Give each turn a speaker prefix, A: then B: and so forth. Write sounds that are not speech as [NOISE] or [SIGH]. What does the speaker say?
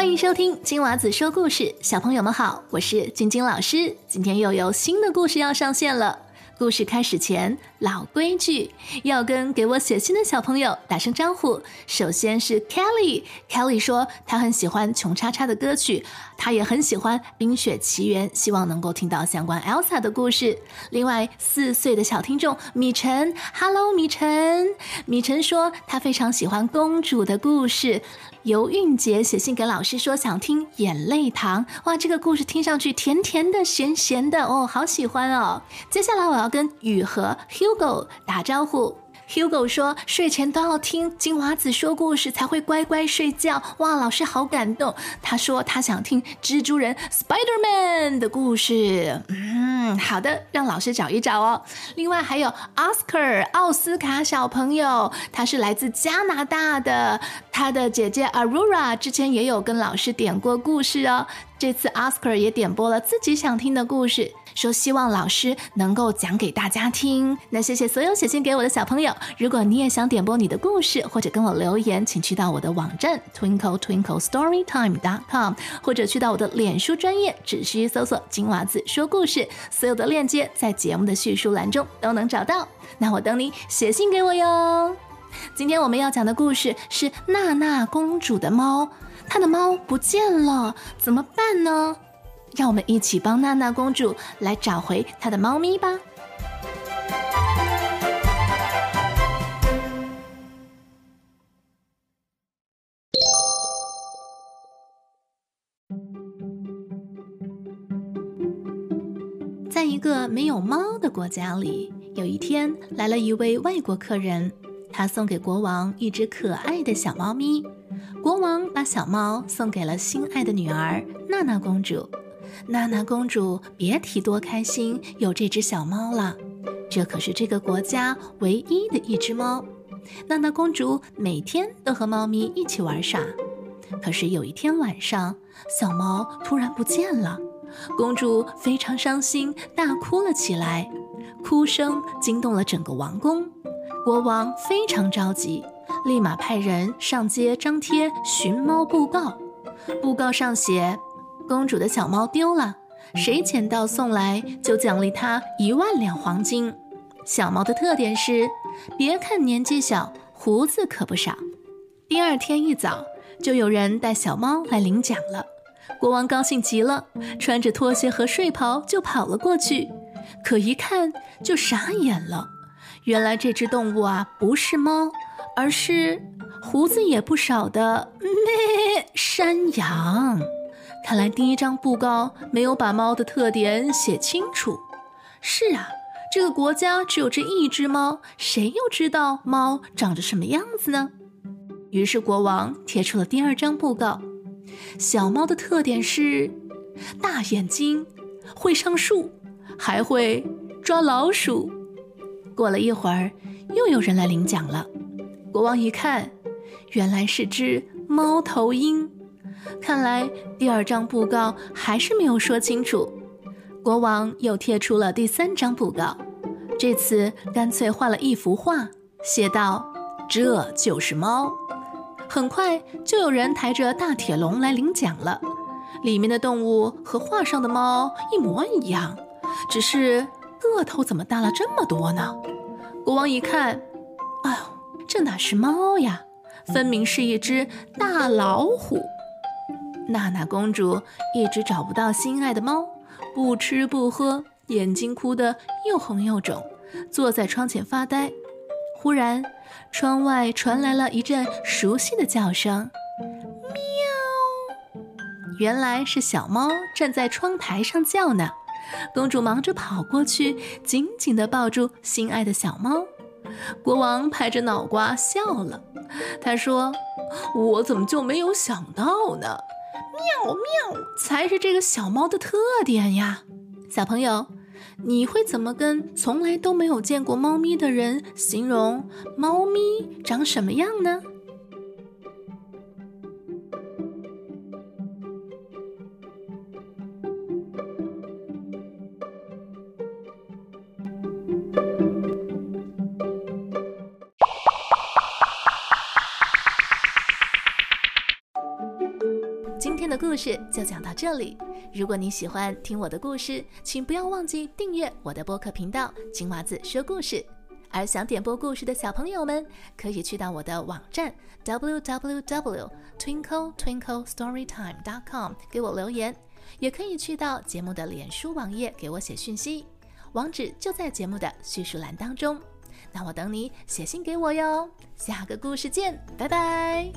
A: 欢迎收听金娃子说故事，小朋友们好，我是晶晶老师，今天又有新的故事要上线了。故事开始前，老规矩，要跟给我写信的小朋友打声招呼。首先是 Kelly，Kelly 说他很喜欢穷叉叉的歌曲，他也很喜欢《冰雪奇缘》，希望能够听到相关 Elsa 的故事。另外，四岁的小听众米晨，Hello，米晨，米晨说他非常喜欢公主的故事。由韵杰写信给老师说想听《眼泪糖》，哇，这个故事听上去甜甜的、咸咸的哦，好喜欢哦。接下来我要跟雨禾 Hugo 打招呼。Hugo 说睡前都要听金娃子说故事才会乖乖睡觉。哇，老师好感动。他说他想听蜘蛛人 Spider-Man 的故事。嗯，好的，让老师找一找哦。另外还有 Oscar 奥斯卡小朋友，他是来自加拿大的，他的姐姐 Aurora 之前也有跟老师点过故事哦。这次 Oscar 也点播了自己想听的故事。说希望老师能够讲给大家听。那谢谢所有写信给我的小朋友。如果你也想点播你的故事，或者跟我留言，请去到我的网站 twinkle twinkle storytime dot com，或者去到我的脸书专业，只需搜索“金娃子说故事”，所有的链接在节目的叙述栏中都能找到。那我等你写信给我哟。今天我们要讲的故事是娜娜公主的猫，她的猫不见了，怎么办呢？让我们一起帮娜娜公主来找回她的猫咪吧。在一个没有猫的国家里，有一天来了一位外国客人，他送给国王一只可爱的小猫咪。国王把小猫送给了心爱的女儿娜娜公主。娜娜公主别提多开心，有这只小猫了。这可是这个国家唯一的一只猫。娜娜公主每天都和猫咪一起玩耍。可是有一天晚上，小猫突然不见了，公主非常伤心，大哭了起来。哭声惊动了整个王宫，国王非常着急，立马派人上街张贴寻猫布告。布告上写。公主的小猫丢了，谁捡到送来就奖励他一万两黄金。小猫的特点是，别看年纪小，胡子可不少。第二天一早，就有人带小猫来领奖了。国王高兴极了，穿着拖鞋和睡袍就跑了过去。可一看就傻眼了，原来这只动物啊不是猫，而是胡子也不少的咩 [LAUGHS] 山羊。看来第一张布告没有把猫的特点写清楚。是啊，这个国家只有这一只猫，谁又知道猫长着什么样子呢？于是国王贴出了第二张布告：小猫的特点是大眼睛，会上树，还会抓老鼠。过了一会儿，又有人来领奖了。国王一看，原来是只猫头鹰。看来第二张布告还是没有说清楚，国王又贴出了第三张布告，这次干脆画了一幅画，写道：“这就是猫。”很快就有人抬着大铁笼来领奖了，里面的动物和画上的猫一模一样，只是个头怎么大了这么多呢？国王一看，哎呦，这哪是猫呀，分明是一只大老虎。娜娜公主一直找不到心爱的猫，不吃不喝，眼睛哭得又红又肿，坐在窗前发呆。忽然，窗外传来了一阵熟悉的叫声：“喵！”原来是小猫站在窗台上叫呢。公主忙着跑过去，紧紧地抱住心爱的小猫。国王拍着脑瓜笑了，他说：“我怎么就没有想到呢？”喵喵，才是这个小猫的特点呀！小朋友，你会怎么跟从来都没有见过猫咪的人形容猫咪长什么样呢？故事就讲到这里。如果你喜欢听我的故事，请不要忘记订阅我的播客频道“金娃子说故事”。而想点播故事的小朋友们，可以去到我的网站 www.twinkletwinklestorytime.com 给我留言，也可以去到节目的脸书网页给我写讯息，网址就在节目的叙述栏当中。那我等你写信给我哟。下个故事见，拜拜。